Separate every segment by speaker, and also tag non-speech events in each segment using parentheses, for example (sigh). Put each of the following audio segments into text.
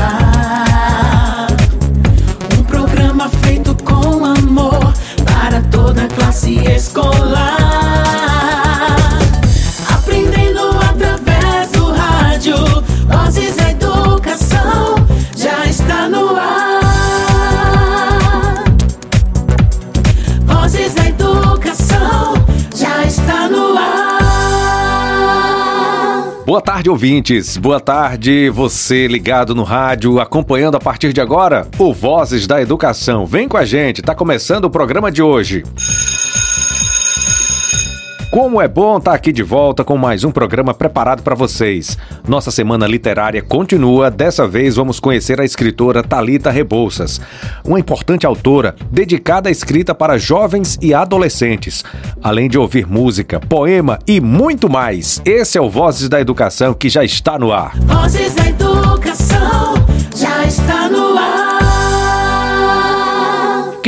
Speaker 1: Ah,
Speaker 2: Boa tarde, ouvintes. Boa tarde, você ligado no rádio, acompanhando a partir de agora o Vozes da Educação. Vem com a gente, tá começando o programa de hoje. Como é bom estar aqui de volta com mais um programa preparado para vocês. Nossa semana literária continua. Dessa vez vamos conhecer a escritora Talita Rebouças, uma importante autora dedicada à escrita para jovens e adolescentes, além de ouvir música, poema e muito mais. Esse é o Vozes da Educação que já está no ar.
Speaker 1: Vozes da educação já está no ar.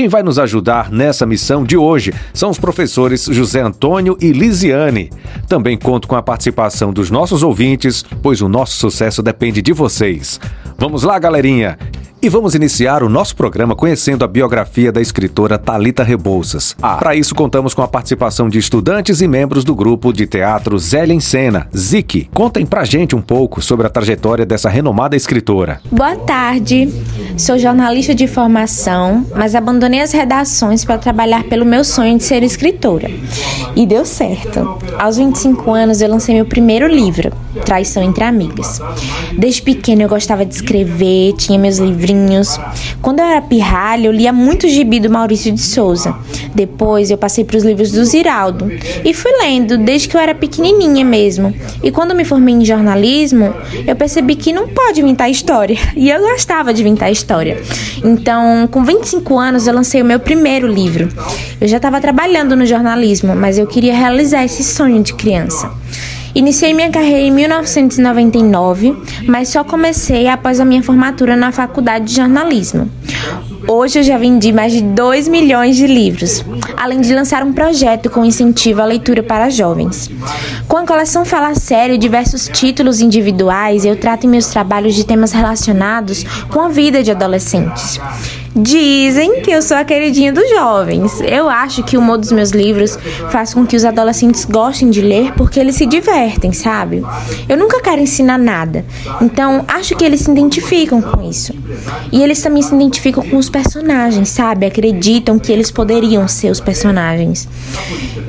Speaker 2: Quem vai nos ajudar nessa missão de hoje são os professores José Antônio e Lisiane. Também conto com a participação dos nossos ouvintes, pois o nosso sucesso depende de vocês. Vamos lá, galerinha! E vamos iniciar o nosso programa conhecendo a biografia da escritora Talita Rebouças. Ah, para isso contamos com a participação de estudantes e membros do grupo de teatro Zélia em Cena, ZIC. Contem pra gente um pouco sobre a trajetória dessa renomada escritora.
Speaker 3: Boa tarde. Sou jornalista de formação, mas abandonei as redações para trabalhar pelo meu sonho de ser escritora. E deu certo. Aos 25 anos eu lancei meu primeiro livro, Traição entre Amigas. Desde pequena eu gostava de escrever, tinha meus livrinhos. Quando eu era pirralha, eu lia muito gibi do Maurício de Souza. Depois eu passei para os livros do Ziraldo e fui lendo desde que eu era pequenininha mesmo. E quando me formei em jornalismo, eu percebi que não pode inventar história. (laughs) E eu gostava de inventar história. Então, com 25 anos, eu lancei o meu primeiro livro. Eu já estava trabalhando no jornalismo, mas eu queria realizar esse sonho de criança. Iniciei minha carreira em 1999, mas só comecei após a minha formatura na faculdade de jornalismo. Hoje eu já vendi mais de 2 milhões de livros, além de lançar um projeto com incentivo à leitura para jovens. Com a coleção Fala Sério e diversos títulos individuais, eu trato em meus trabalhos de temas relacionados com a vida de adolescentes. Dizem que eu sou a queridinha dos jovens. Eu acho que o humor dos meus livros faz com que os adolescentes gostem de ler porque eles se divertem, sabe? Eu nunca quero ensinar nada. Então, acho que eles se identificam com isso. E eles também se identificam com os personagens, sabe? Acreditam que eles poderiam ser os personagens.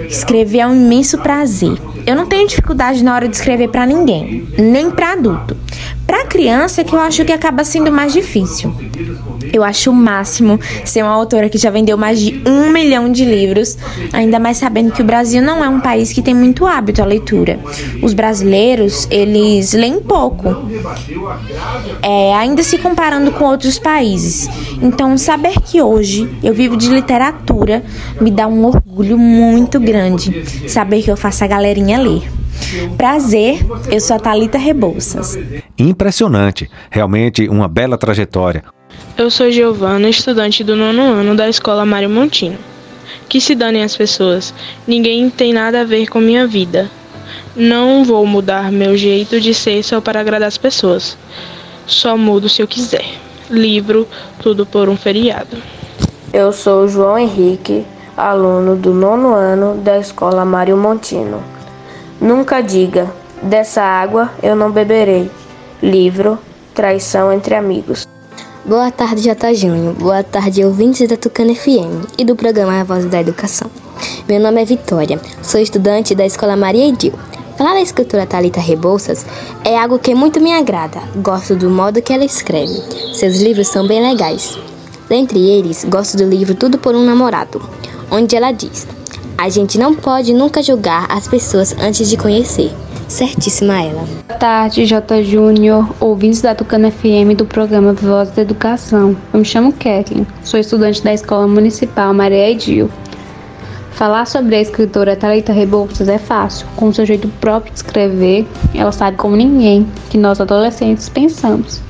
Speaker 3: Escrever é um imenso prazer. Eu não tenho dificuldade na hora de escrever para ninguém, nem para adulto. Para criança é que eu acho que acaba sendo mais difícil. Eu acho o máximo ser uma autora que já vendeu mais de um milhão de livros, ainda mais sabendo que o Brasil não é um país que tem muito hábito à leitura. Os brasileiros, eles leem pouco, é, ainda se comparando com outros países. Então, saber que hoje eu vivo de literatura me dá um orgulho muito grande. Saber que eu faço a galerinha ler. Prazer, eu sou a Thalita Rebouças.
Speaker 2: Impressionante, realmente uma bela trajetória.
Speaker 4: Eu sou Giovana, estudante do nono ano da escola Mário Montino. Que se danem as pessoas, ninguém tem nada a ver com minha vida. Não vou mudar meu jeito de ser só para agradar as pessoas. Só mudo se eu quiser. Livro Tudo por um Feriado.
Speaker 5: Eu sou João Henrique, aluno do nono ano da escola Mário Montino. Nunca diga, dessa água eu não beberei. Livro Traição entre Amigos.
Speaker 6: Boa tarde, J. Júnior. Boa tarde, ouvintes da Tucana FM e do programa A Voz da Educação. Meu nome é Vitória, sou estudante da Escola Maria Edil. Falar da escritora Talita Rebouças é algo que muito me agrada. Gosto do modo que ela escreve. Seus livros são bem legais. Dentre eles, gosto do livro Tudo por um Namorado, onde ela diz: A gente não pode nunca julgar as pessoas antes de conhecer. Certíssima ela.
Speaker 7: Boa tarde, J. Júnior, ouvintes da Tucana FM do programa Voz da Educação. Eu me chamo Kathleen, sou estudante da Escola Municipal Maria Edil. Falar sobre a escritora Thalita Rebouças é fácil. Com seu jeito próprio de escrever, ela sabe como ninguém que nós adolescentes pensamos.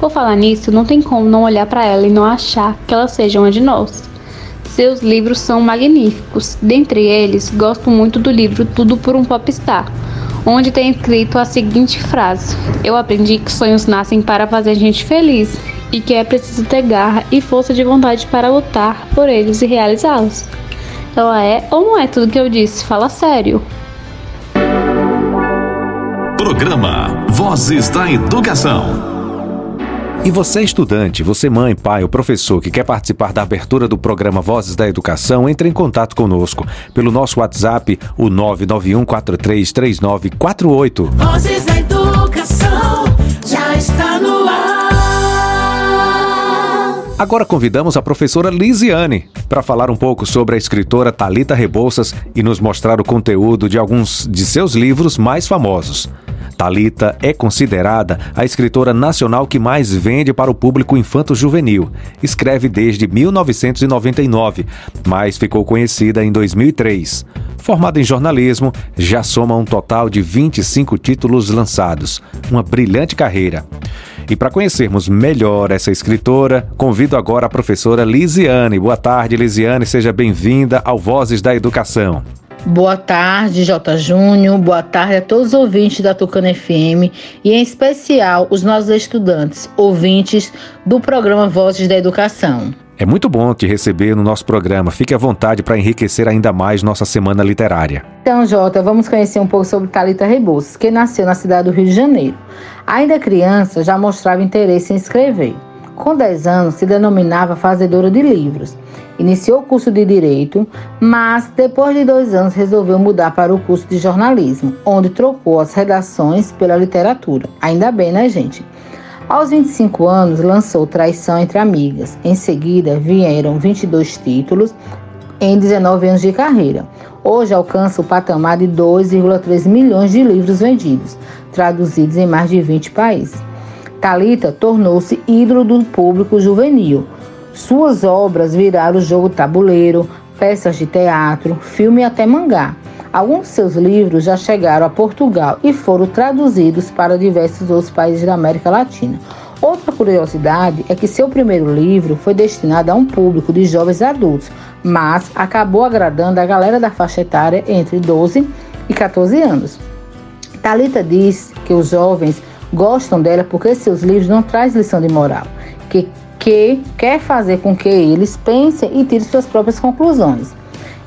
Speaker 7: Por falar nisso, não tem como não olhar para ela e não achar que ela seja uma de nós. Seus livros são magníficos. Dentre eles, gosto muito do livro Tudo por um Popstar, onde tem escrito a seguinte frase: Eu aprendi que sonhos nascem para fazer a gente feliz e que é preciso ter garra e força de vontade para lutar por eles e realizá-los. Ela é ou não é tudo que eu disse? Fala sério.
Speaker 2: Programa Vozes da Educação. E você, estudante, você, mãe, pai ou professor que quer participar da abertura do programa Vozes da Educação, entre em contato conosco pelo nosso WhatsApp, o 991433948.
Speaker 1: Vozes da Educação já está
Speaker 2: Agora convidamos a professora Lisiane para falar um pouco sobre a escritora Talita Rebouças e nos mostrar o conteúdo de alguns de seus livros mais famosos. Talita é considerada a escritora nacional que mais vende para o público infanto-juvenil. Escreve desde 1999, mas ficou conhecida em 2003. Formada em jornalismo, já soma um total de 25 títulos lançados. Uma brilhante carreira. E para conhecermos melhor essa escritora, convido agora a professora Lisiane. Boa tarde, Lisiane, seja bem-vinda ao Vozes da Educação.
Speaker 8: Boa tarde, J. Júnior. Boa tarde a todos os ouvintes da Tucana FM e, em especial, os nossos estudantes, ouvintes do programa Vozes da Educação.
Speaker 2: É muito bom te receber no nosso programa. Fique à vontade para enriquecer ainda mais nossa semana literária.
Speaker 8: Então, Jota, vamos conhecer um pouco sobre Talita Rebouças, que nasceu na cidade do Rio de Janeiro. Ainda criança, já mostrava interesse em escrever. Com 10 anos, se denominava fazedora de livros Iniciou o curso de Direito, mas depois de dois anos resolveu mudar para o curso de Jornalismo, onde trocou as redações pela literatura. Ainda bem, né, gente? Aos 25 anos, lançou Traição entre Amigas. Em seguida, vieram 22 títulos em 19 anos de carreira. Hoje alcança o patamar de 2,3 milhões de livros vendidos, traduzidos em mais de 20 países. Talita tornou-se ídolo do público juvenil suas obras viraram jogo tabuleiro, peças de teatro, filme e até mangá. Alguns de seus livros já chegaram a Portugal e foram traduzidos para diversos outros países da América Latina. Outra curiosidade é que seu primeiro livro foi destinado a um público de jovens adultos, mas acabou agradando a galera da faixa etária entre 12 e 14 anos. Talita diz que os jovens gostam dela porque seus livros não trazem lição de moral, que que quer fazer com que eles pensem e tirem suas próprias conclusões.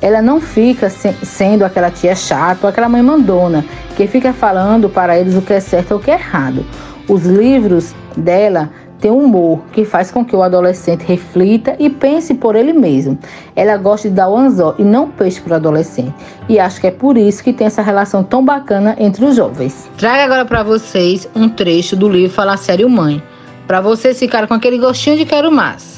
Speaker 8: Ela não fica se, sendo aquela tia chata ou aquela mãe mandona que fica falando para eles o que é certo ou o que é errado. Os livros dela têm humor que faz com que o adolescente reflita e pense por ele mesmo. Ela gosta de dar o anzol e não peixe para o adolescente. E acho que é por isso que tem essa relação tão bacana entre os jovens. Trago agora para vocês um trecho do livro Falar Sério Mãe para vocês ficarem com aquele gostinho de quero mais.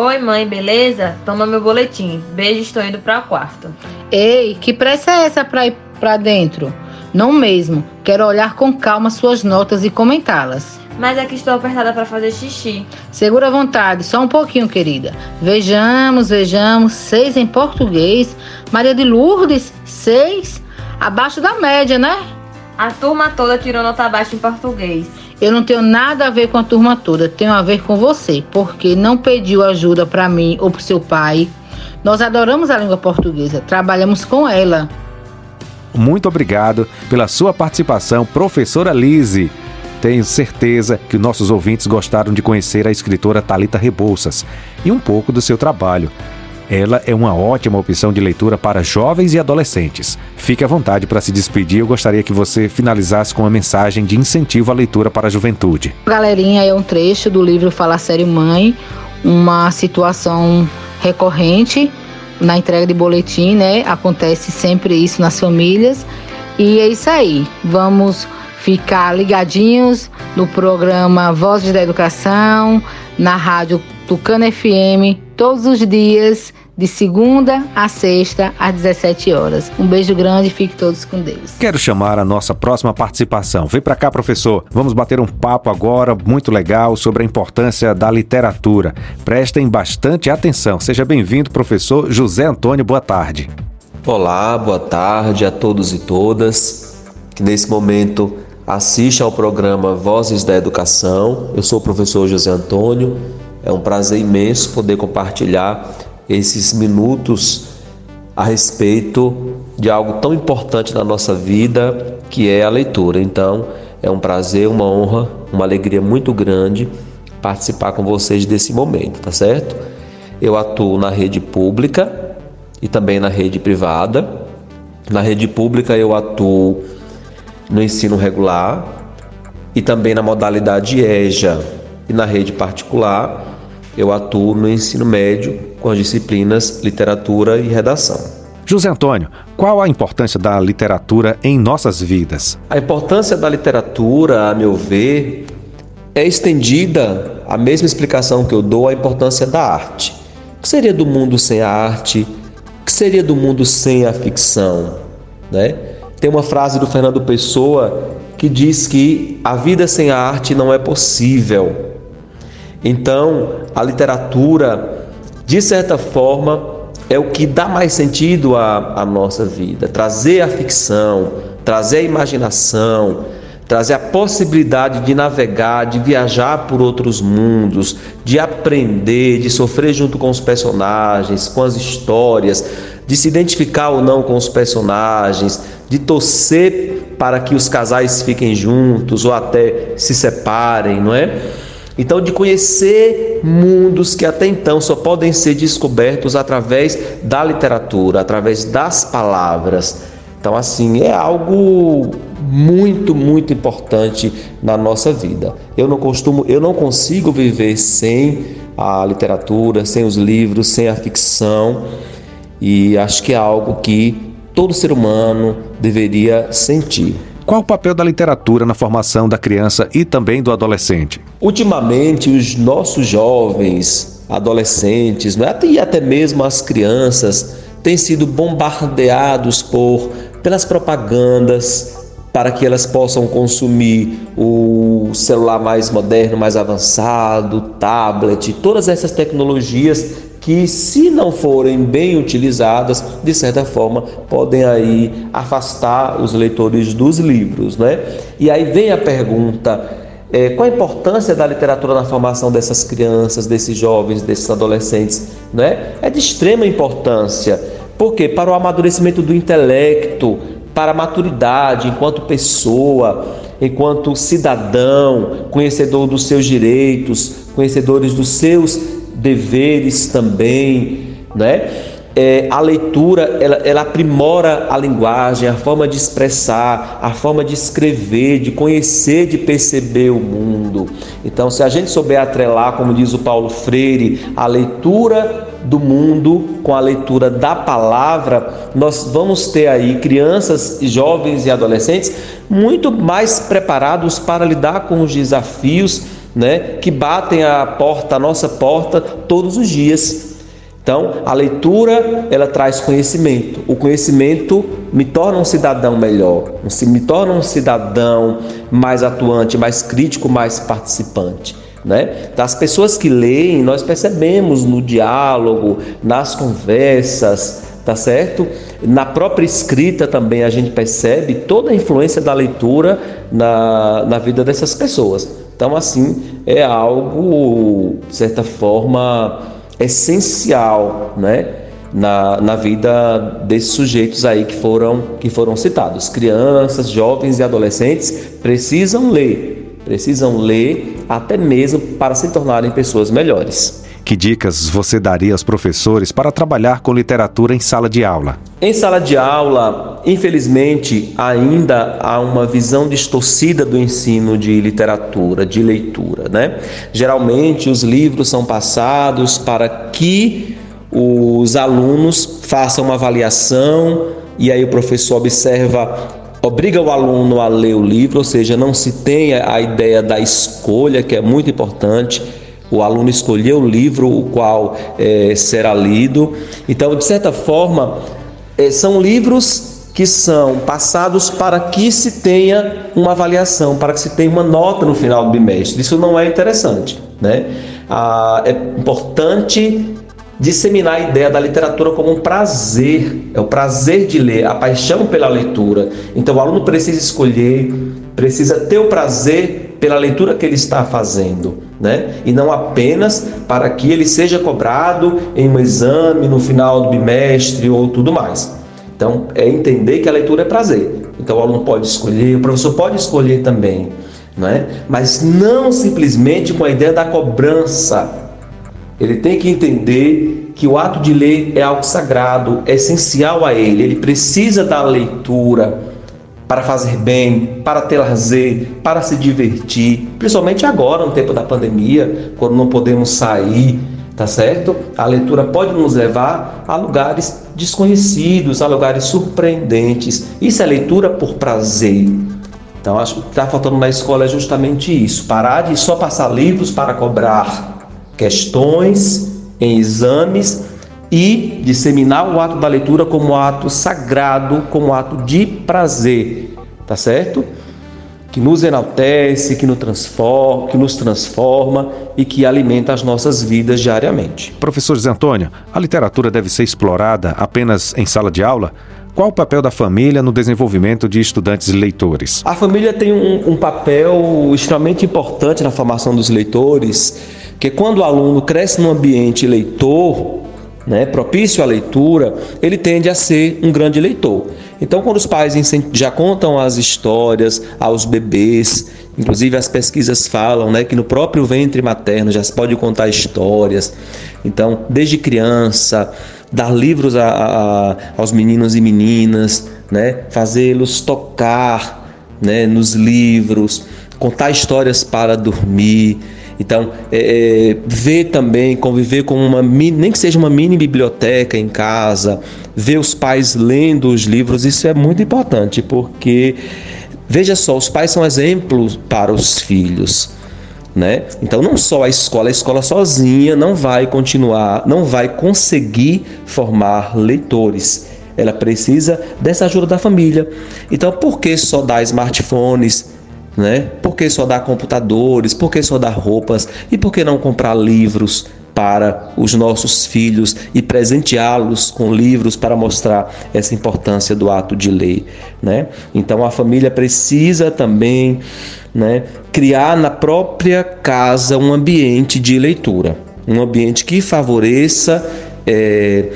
Speaker 9: Oi, mãe, beleza? Toma meu boletim. Beijo, estou indo para o quarto.
Speaker 8: Ei, que pressa é essa para ir para dentro? Não mesmo. Quero olhar com calma suas notas e comentá-las.
Speaker 9: Mas é que estou apertada para fazer xixi.
Speaker 8: Segura a vontade, só um pouquinho, querida. Vejamos, vejamos. Seis em português. Maria de Lourdes, seis. Abaixo da média, né?
Speaker 9: A turma toda tirou nota baixa em português.
Speaker 8: Eu não tenho nada a ver com a turma toda, tenho a ver com você, porque não pediu ajuda para mim ou para seu pai. Nós adoramos a língua portuguesa, trabalhamos com ela.
Speaker 2: Muito obrigado pela sua participação, professora Lise. Tenho certeza que nossos ouvintes gostaram de conhecer a escritora Talita Rebouças e um pouco do seu trabalho. Ela é uma ótima opção de leitura para jovens e adolescentes. Fique à vontade para se despedir. Eu gostaria que você finalizasse com uma mensagem de incentivo à leitura para a juventude.
Speaker 8: Galerinha, é um trecho do livro Fala Sério Mãe, uma situação recorrente na entrega de boletim, né? Acontece sempre isso nas famílias. E é isso aí. Vamos ficar ligadinhos no programa Vozes da Educação, na rádio Tucano FM, todos os dias, de segunda a sexta, às 17 horas. Um beijo grande e fique todos com Deus.
Speaker 2: Quero chamar a nossa próxima participação. Vem para cá, professor. Vamos bater um papo agora muito legal sobre a importância da literatura. Prestem bastante atenção. Seja bem-vindo, professor José Antônio. Boa tarde.
Speaker 10: Olá, boa tarde a todos e todas que nesse momento assistem ao programa Vozes da Educação. Eu sou o professor José Antônio é um prazer imenso poder compartilhar esses minutos a respeito de algo tão importante na nossa vida, que é a leitura. Então, é um prazer, uma honra, uma alegria muito grande participar com vocês desse momento, tá certo? Eu atuo na rede pública e também na rede privada. Na rede pública eu atuo no ensino regular e também na modalidade EJA. E na rede particular eu atuo no ensino médio com as disciplinas literatura e redação.
Speaker 2: José Antônio, qual a importância da literatura em nossas vidas?
Speaker 10: A importância da literatura, a meu ver, é estendida a mesma explicação que eu dou à importância da arte. O que seria do mundo sem a arte? O que seria do mundo sem a ficção? Né? Tem uma frase do Fernando Pessoa que diz que a vida sem a arte não é possível. Então, a literatura, de certa forma, é o que dá mais sentido à, à nossa vida. Trazer a ficção, trazer a imaginação, trazer a possibilidade de navegar, de viajar por outros mundos, de aprender, de sofrer junto com os personagens, com as histórias, de se identificar ou não com os personagens, de torcer para que os casais fiquem juntos ou até se separem, não é? Então, de conhecer mundos que até então só podem ser descobertos através da literatura, através das palavras. Então, assim, é algo muito, muito importante na nossa vida. Eu não costumo, eu não consigo viver sem a literatura, sem os livros, sem a ficção. E acho que é algo que todo ser humano deveria sentir.
Speaker 2: Qual o papel da literatura na formação da criança e também do adolescente?
Speaker 10: Ultimamente, os nossos jovens, adolescentes né, e até mesmo as crianças têm sido bombardeados por pelas propagandas para que elas possam consumir o celular mais moderno, mais avançado, tablet, todas essas tecnologias que, se não forem bem utilizadas, de certa forma, podem aí afastar os leitores dos livros, né? E aí vem a pergunta: é, qual a importância da literatura na formação dessas crianças, desses jovens, desses adolescentes? Né? É de extrema importância. Porque para o amadurecimento do intelecto, para a maturidade enquanto pessoa, enquanto cidadão, conhecedor dos seus direitos, conhecedores dos seus deveres também, né? É, a leitura ela, ela aprimora a linguagem, a forma de expressar, a forma de escrever, de conhecer, de perceber o mundo. Então, se a gente souber atrelar, como diz o Paulo Freire, a leitura do mundo com a leitura da palavra, nós vamos ter aí crianças, jovens e adolescentes muito mais preparados para lidar com os desafios né, que batem a porta, a nossa porta todos os dias. Então, a leitura, ela traz conhecimento. O conhecimento me torna um cidadão melhor, me torna um cidadão mais atuante, mais crítico, mais participante. Né? Das pessoas que leem, nós percebemos no diálogo, nas conversas, tá certo? Na própria escrita também a gente percebe toda a influência da leitura na, na vida dessas pessoas. Então, assim, é algo, de certa forma, essencial, né? Na, na vida desses sujeitos aí que foram, que foram citados. Crianças, jovens e adolescentes precisam ler, precisam ler até mesmo para se tornarem pessoas melhores.
Speaker 2: Que dicas você daria aos professores para trabalhar com literatura em sala de aula?
Speaker 10: Em sala de aula, infelizmente, ainda há uma visão distorcida do ensino de literatura, de leitura, né? Geralmente os livros são passados para que os alunos façam uma avaliação e aí o professor observa obriga o aluno a ler o livro, ou seja, não se tenha a ideia da escolha, que é muito importante o aluno escolher o livro o qual é, será lido. Então, de certa forma, é, são livros que são passados para que se tenha uma avaliação, para que se tenha uma nota no final do bimestre. Isso não é interessante, né? Ah, é importante disseminar a ideia da literatura como um prazer, é o prazer de ler, a paixão pela leitura. Então o aluno precisa escolher, precisa ter o prazer pela leitura que ele está fazendo né? E não apenas para que ele seja cobrado em um exame no final do bimestre ou tudo mais. Então, é entender que a leitura é prazer. Então o aluno pode escolher, o professor pode escolher também, não é? Mas não simplesmente com a ideia da cobrança. Ele tem que entender que o ato de ler é algo sagrado, é essencial a ele. Ele precisa da leitura para fazer bem, para ter lazer, para se divertir, principalmente agora no tempo da pandemia, quando não podemos sair, tá certo? A leitura pode nos levar a lugares desconhecidos, a lugares surpreendentes. Isso é leitura por prazer. Então, acho que está faltando na escola é justamente isso: parar de só passar livros para cobrar questões em exames e disseminar o ato da leitura como ato sagrado, como ato de prazer, tá certo? Que nos enaltece, que nos transforma, que nos transforma e que alimenta as nossas vidas diariamente.
Speaker 2: Professor José Antônio, a literatura deve ser explorada apenas em sala de aula? Qual o papel da família no desenvolvimento de estudantes leitores?
Speaker 10: A família tem um, um papel extremamente importante na formação dos leitores, que quando o aluno cresce num ambiente leitor, né, propício à leitura, ele tende a ser um grande leitor. Então, quando os pais já contam as histórias aos bebês, inclusive as pesquisas falam né, que no próprio ventre materno já se pode contar histórias. Então, desde criança, dar livros a, a, aos meninos e meninas, né, fazê-los tocar né, nos livros, contar histórias para dormir. Então, é, é, ver também, conviver com uma nem que seja uma mini biblioteca em casa, ver os pais lendo os livros, isso é muito importante, porque veja só, os pais são exemplos para os filhos. Né? Então não só a escola, a escola sozinha não vai continuar, não vai conseguir formar leitores. Ela precisa dessa ajuda da família. Então por que só dar smartphones? Né? Por que só dar computadores? Por que só dar roupas? E por que não comprar livros para os nossos filhos e presenteá-los com livros para mostrar essa importância do ato de ler, né? Então a família precisa também, né, criar na própria casa um ambiente de leitura, um ambiente que favoreça é,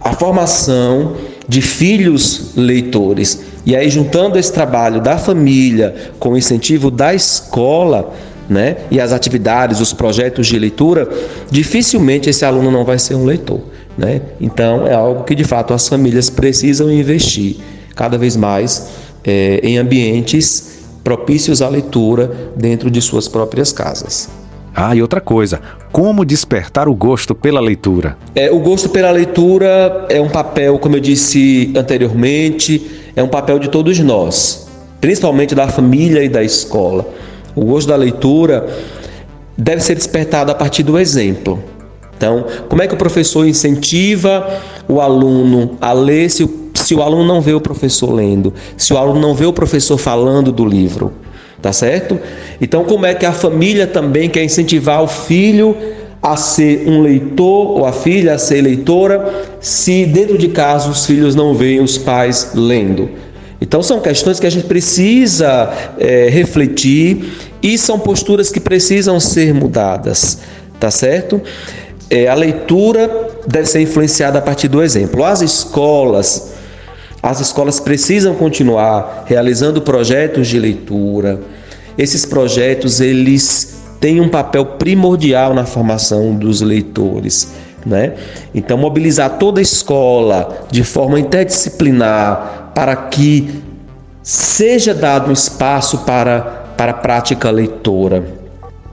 Speaker 10: a formação de filhos leitores e aí, juntando esse trabalho da família com o incentivo da escola, né, e as atividades, os projetos de leitura, dificilmente esse aluno não vai ser um leitor. Né? Então, é algo que de fato as famílias precisam investir cada vez mais é, em ambientes propícios à leitura dentro de suas próprias casas.
Speaker 2: Ah, e outra coisa, como despertar o gosto pela leitura?
Speaker 10: É, o gosto pela leitura é um papel, como eu disse anteriormente, é um papel de todos nós, principalmente da família e da escola. O gosto da leitura deve ser despertado a partir do exemplo. Então, como é que o professor incentiva o aluno a ler se o, se o aluno não vê o professor lendo, se o aluno não vê o professor falando do livro? Tá certo? Então, como é que a família também quer incentivar o filho a ser um leitor ou a filha a ser leitora, se dentro de casa os filhos não veem os pais lendo. Então são questões que a gente precisa é, refletir e são posturas que precisam ser mudadas, tá certo? É, a leitura deve ser influenciada a partir do exemplo. As escolas, as escolas precisam continuar realizando projetos de leitura. Esses projetos eles tem um papel primordial na formação dos leitores. Né? Então, mobilizar toda a escola de forma interdisciplinar para que seja dado um espaço para, para a prática leitora.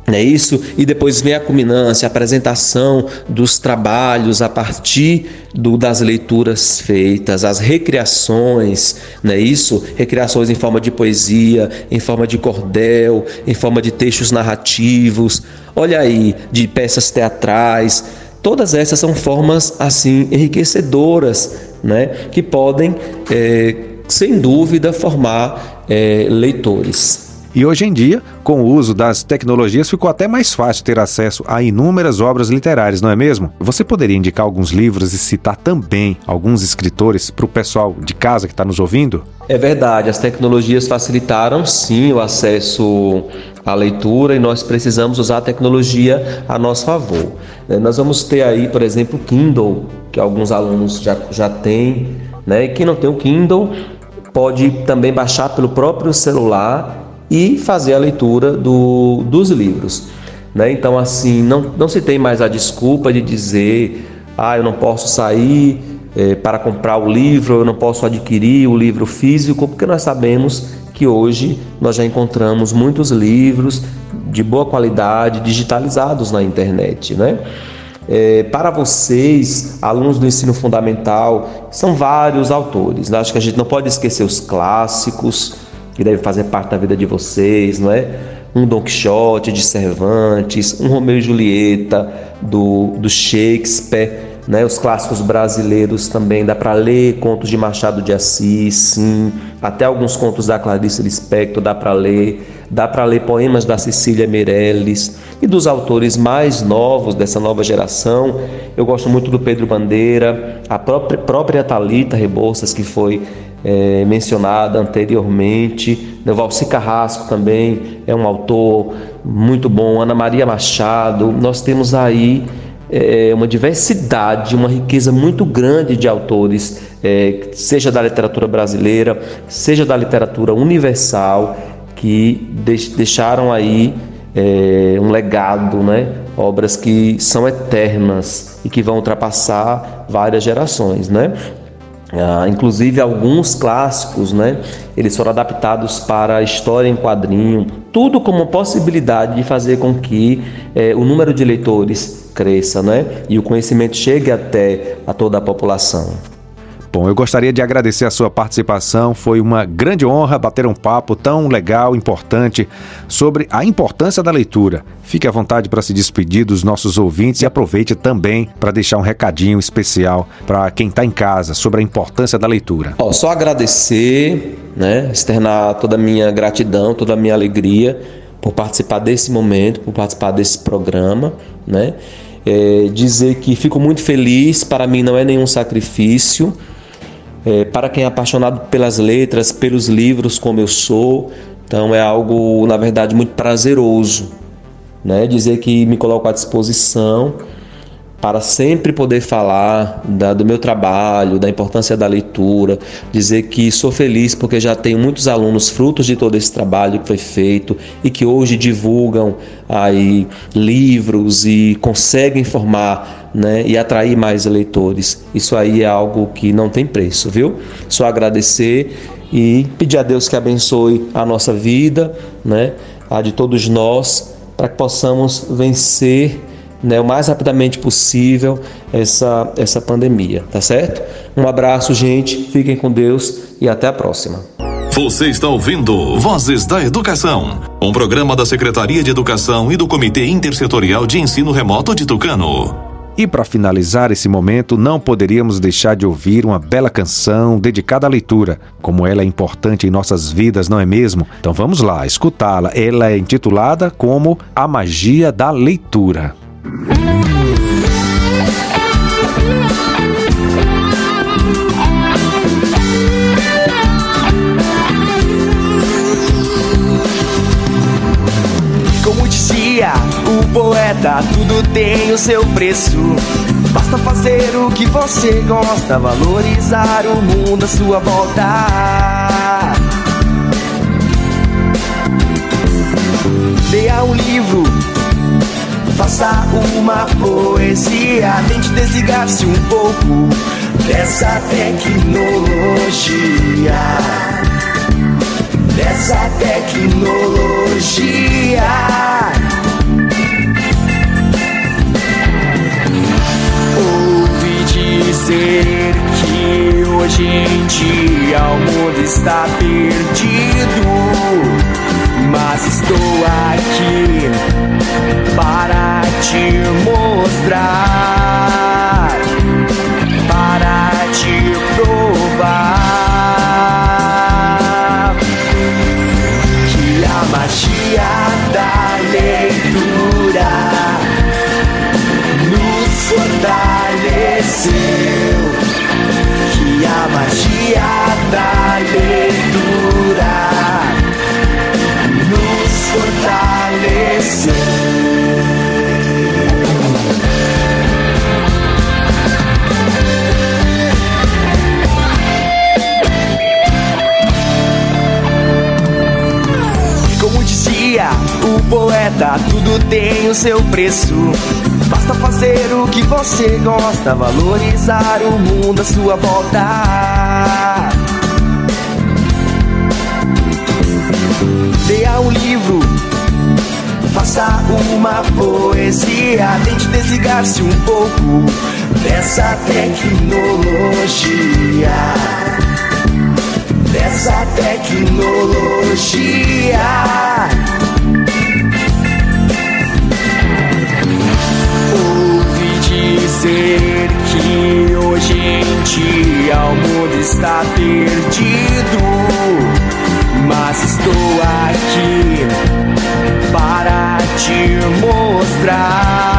Speaker 10: É isso, e depois vem a culminância, a apresentação dos trabalhos a partir do, das leituras feitas, as recriações, não é isso? Recriações em forma de poesia, em forma de cordel, em forma de textos narrativos, olha aí, de peças teatrais. Todas essas são formas assim enriquecedoras, né? Que podem, é, sem dúvida, formar é, leitores.
Speaker 2: E hoje em dia, com o uso das tecnologias, ficou até mais fácil ter acesso a inúmeras obras literárias, não é mesmo? Você poderia indicar alguns livros e citar também alguns escritores para o pessoal de casa que está nos ouvindo?
Speaker 10: É verdade, as tecnologias facilitaram sim o acesso à leitura e nós precisamos usar a tecnologia a nosso favor. É, nós vamos ter aí, por exemplo, o Kindle, que alguns alunos já, já têm, né? E quem não tem o Kindle pode também baixar pelo próprio celular e fazer a leitura do, dos livros. Né? Então, assim, não, não se tem mais a desculpa de dizer, ah, eu não posso sair é, para comprar o livro, eu não posso adquirir o livro físico, porque nós sabemos que hoje nós já encontramos muitos livros de boa qualidade digitalizados na internet, né? É, para vocês, alunos do ensino fundamental, são vários autores. Né? Acho que a gente não pode esquecer os clássicos, que devem fazer parte da vida de vocês, não é? Um Don Quixote de Cervantes, um Romeu e Julieta do, do Shakespeare né? Os clássicos brasileiros também dá para ler, contos de Machado de Assis, sim, até alguns contos da Clarice Lispector dá para ler, dá para ler poemas da Cecília Meirelles e dos autores mais novos dessa nova geração. Eu gosto muito do Pedro Bandeira, a própria, própria Talita Rebouças que foi é, mencionada anteriormente. O Valci Carrasco também é um autor muito bom. Ana Maria Machado. Nós temos aí é, uma diversidade, uma riqueza muito grande de autores, é, seja da literatura brasileira, seja da literatura universal, que deixaram aí é, um legado, né? obras que são eternas e que vão ultrapassar várias gerações. Né? Ah, inclusive alguns clássicos, né? Eles foram adaptados para a história em quadrinho, tudo como possibilidade de fazer com que eh, o número de leitores cresça, né? E o conhecimento chegue até a toda a população.
Speaker 2: Bom, eu gostaria de agradecer a sua participação. Foi uma grande honra bater um papo tão legal, importante, sobre a importância da leitura. Fique à vontade para se despedir dos nossos ouvintes e aproveite também para deixar um recadinho especial para quem está em casa sobre a importância da leitura.
Speaker 10: Oh, só agradecer, né, externar toda a minha gratidão, toda a minha alegria por participar desse momento, por participar desse programa, né? É, dizer que fico muito feliz, para mim não é nenhum sacrifício é, para quem é apaixonado pelas letras, pelos livros, como eu sou, então é algo, na verdade, muito prazeroso. Né? Dizer que me coloco à disposição para sempre poder falar da, do meu trabalho, da importância da leitura, dizer que sou feliz porque já tenho muitos alunos frutos de todo esse trabalho que foi feito e que hoje divulgam aí livros e conseguem formar né, e atrair mais leitores. Isso aí é algo que não tem preço, viu? Só agradecer e pedir a Deus que abençoe a nossa vida, né, a de todos nós, para que possamos vencer né, o mais rapidamente possível essa, essa pandemia, tá certo? Um abraço, gente, fiquem com Deus e até a próxima.
Speaker 11: Você está ouvindo Vozes da Educação, um programa da Secretaria de Educação e do Comitê Intersetorial de Ensino Remoto de Tucano.
Speaker 2: E para finalizar esse momento, não poderíamos deixar de ouvir uma bela canção dedicada à leitura, como ela é importante em nossas vidas, não é mesmo? Então vamos lá, escutá-la. Ela é intitulada como A Magia da Leitura.
Speaker 1: Como o poeta, tudo tem o seu preço. Basta fazer o que você gosta, valorizar o mundo à sua volta. Leia um livro Faça uma poesia, tente desligar-se um pouco dessa tecnologia. Dessa tecnologia. Mundo tem o seu preço. Basta fazer o que você gosta, valorizar o mundo à sua volta. Leia um livro, faça uma poesia, tente desligar-se um pouco dessa tecnologia dessa tecnologia. Dizer que hoje em dia o mundo está perdido, mas estou aqui para te mostrar,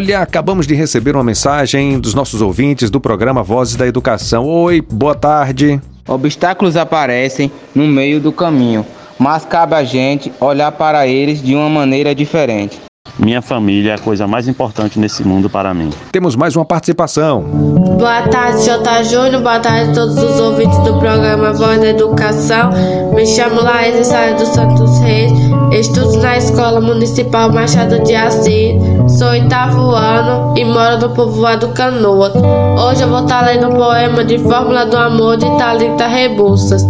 Speaker 2: Olha, acabamos de receber uma mensagem dos nossos ouvintes do programa Vozes da Educação. Oi, boa tarde.
Speaker 12: Obstáculos aparecem no meio do caminho, mas cabe a gente olhar para eles de uma maneira diferente.
Speaker 13: Minha família é a coisa mais importante nesse mundo para mim.
Speaker 2: Temos mais uma participação.
Speaker 14: Boa tarde, J. Júnior. Boa tarde a todos os ouvintes do programa Voz da Educação. Me chamo Laís Sara dos Santos Reis. Estudo na Escola Municipal Machado de Assis. Sou oitavo ano e moro no povoado Canoas. Hoje eu vou estar lendo o poema de Fórmula do Amor de Thalita Rebouças.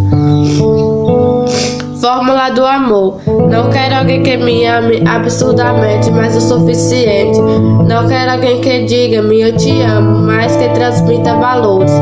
Speaker 14: Fórmula do amor. Não quero alguém que me ame absurdamente, mas o suficiente. Não quero alguém que diga-me eu te amo, mas que transmita valores.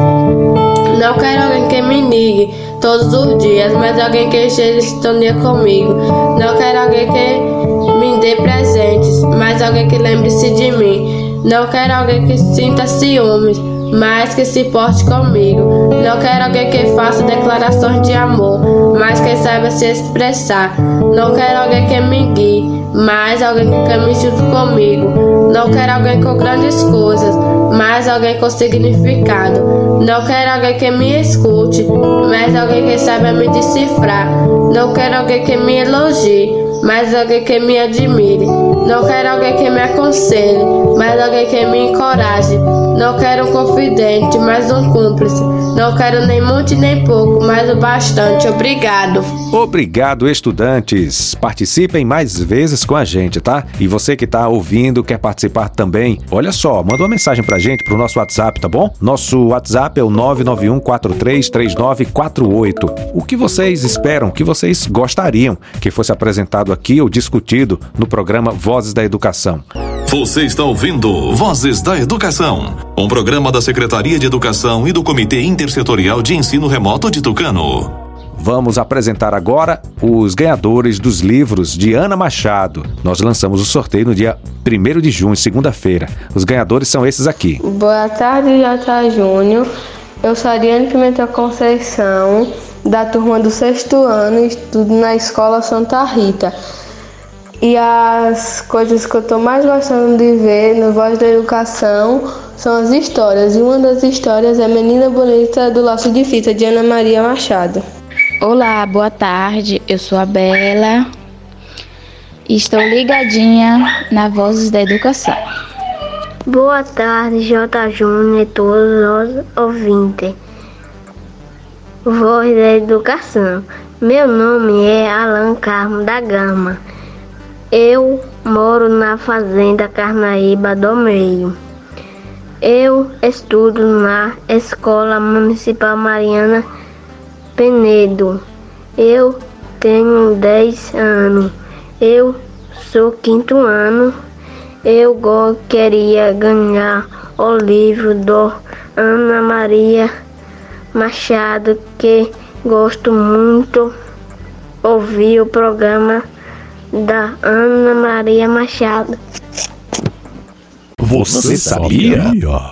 Speaker 14: Não quero alguém que me ligue todos os dias, mas alguém que esteja em sintonia comigo. Não quero alguém que me dê presentes, mas alguém que lembre-se de mim. Não quero alguém que sinta ciúmes mas que se porte comigo. Não quero alguém que faça declarações de amor, mas que saiba se expressar. Não quero alguém que me guie, mas alguém que caminhe junto comigo. Não quero alguém com grandes coisas, mas alguém com significado. Não quero alguém que me escute, mas alguém que saiba me decifrar. Não quero alguém que me elogie, mas alguém que me admire. Não quero alguém que me aconselhe, mas alguém que me encoraje. Não quero um confidente, mas um cúmplice. Não quero nem muito nem pouco, mas o bastante. Obrigado.
Speaker 2: Obrigado, estudantes. Participem mais vezes com a gente, tá? E você que está ouvindo, quer participar também, olha só, manda uma mensagem pra gente pro nosso WhatsApp, tá bom? Nosso WhatsApp é o 991433948. O que vocês esperam, o que vocês gostariam que fosse apresentado aqui ou discutido no programa Vozes da Educação?
Speaker 11: Você está ouvindo Vozes da Educação, um programa da Secretaria de Educação e do Comitê Intersetorial de Ensino Remoto de Tucano.
Speaker 2: Vamos apresentar agora os ganhadores dos livros de Ana Machado. Nós lançamos o sorteio no dia 1 de junho, segunda-feira. Os ganhadores são esses aqui.
Speaker 5: Boa tarde, Jota Júnior. Eu sou Ariane Pimentel Conceição, da turma do sexto ano, estudo na Escola Santa Rita. E as coisas que eu estou mais gostando de ver no Voz da Educação são as histórias. E uma das histórias é Menina Bonita do Laço de Fita, de Ana Maria Machado.
Speaker 15: Olá, boa tarde. Eu sou a Bela. Estou ligadinha na Vozes da Educação.
Speaker 16: Boa tarde, J. Júnior e todos os ouvintes. Voz da Educação. Meu nome é Alan Carmo da Gama. Eu moro na Fazenda Carnaíba do Meio. Eu estudo na Escola Municipal Mariana Penedo. Eu tenho 10 anos. Eu sou quinto ano. Eu queria ganhar o livro do Ana Maria Machado, que gosto muito ouvir o programa da Ana Maria Machado.
Speaker 2: Você sabia?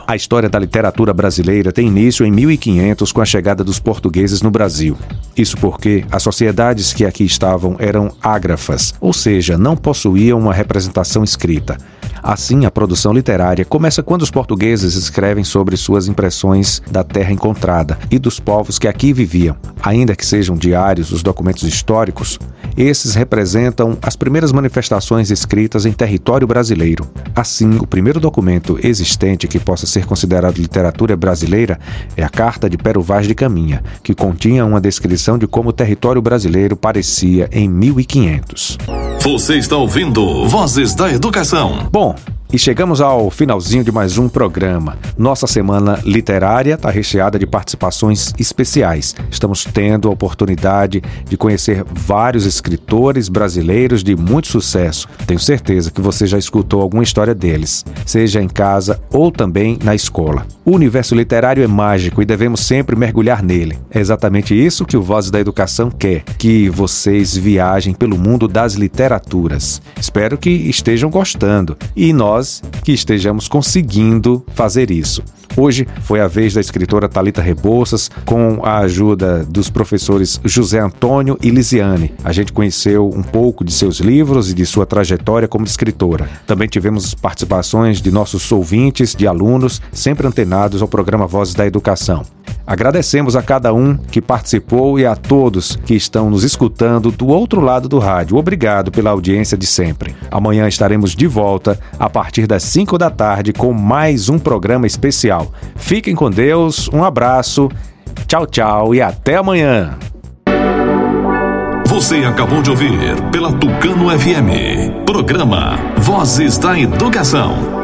Speaker 2: A história da literatura brasileira tem início em 1500 com a chegada dos portugueses no Brasil. Isso porque as sociedades que aqui estavam eram ágrafas, ou seja, não possuíam uma representação escrita. Assim, a produção literária começa quando os portugueses escrevem sobre suas impressões da terra encontrada e dos povos que aqui viviam. Ainda que sejam diários os documentos históricos, esses representam as primeiras manifestações escritas em território brasileiro. Assim, o primeiro documento existente que possa ser considerado literatura brasileira é a Carta de Pero Vaz de Caminha, que continha uma descrição de como o território brasileiro parecia em 1500.
Speaker 11: Você está ouvindo Vozes da Educação.
Speaker 2: Bom, e chegamos ao finalzinho de mais um programa. Nossa semana literária está recheada de participações especiais. Estamos tendo a oportunidade de conhecer vários escritores brasileiros de muito sucesso. Tenho certeza que você já escutou alguma história deles, seja em casa ou também na escola. O universo literário é mágico e devemos sempre mergulhar nele. É exatamente isso que o Voz da Educação quer: que vocês viajem pelo mundo das literaturas. Espero que estejam gostando e nós nós que estejamos conseguindo fazer isso. Hoje foi a vez da escritora Talita Rebouças, com a ajuda dos professores José Antônio e Lisiane. A gente conheceu um pouco de seus livros e de sua trajetória como escritora. Também tivemos participações de nossos ouvintes, de alunos, sempre antenados ao programa Vozes da Educação. Agradecemos a cada um que participou e a todos que estão nos escutando do outro lado do rádio. Obrigado pela audiência de sempre. Amanhã estaremos de volta a partir das 5 da tarde com mais um programa especial. Fiquem com Deus, um abraço, tchau, tchau e até amanhã.
Speaker 11: Você acabou de ouvir pela Tucano FM. Programa Vozes da Educação.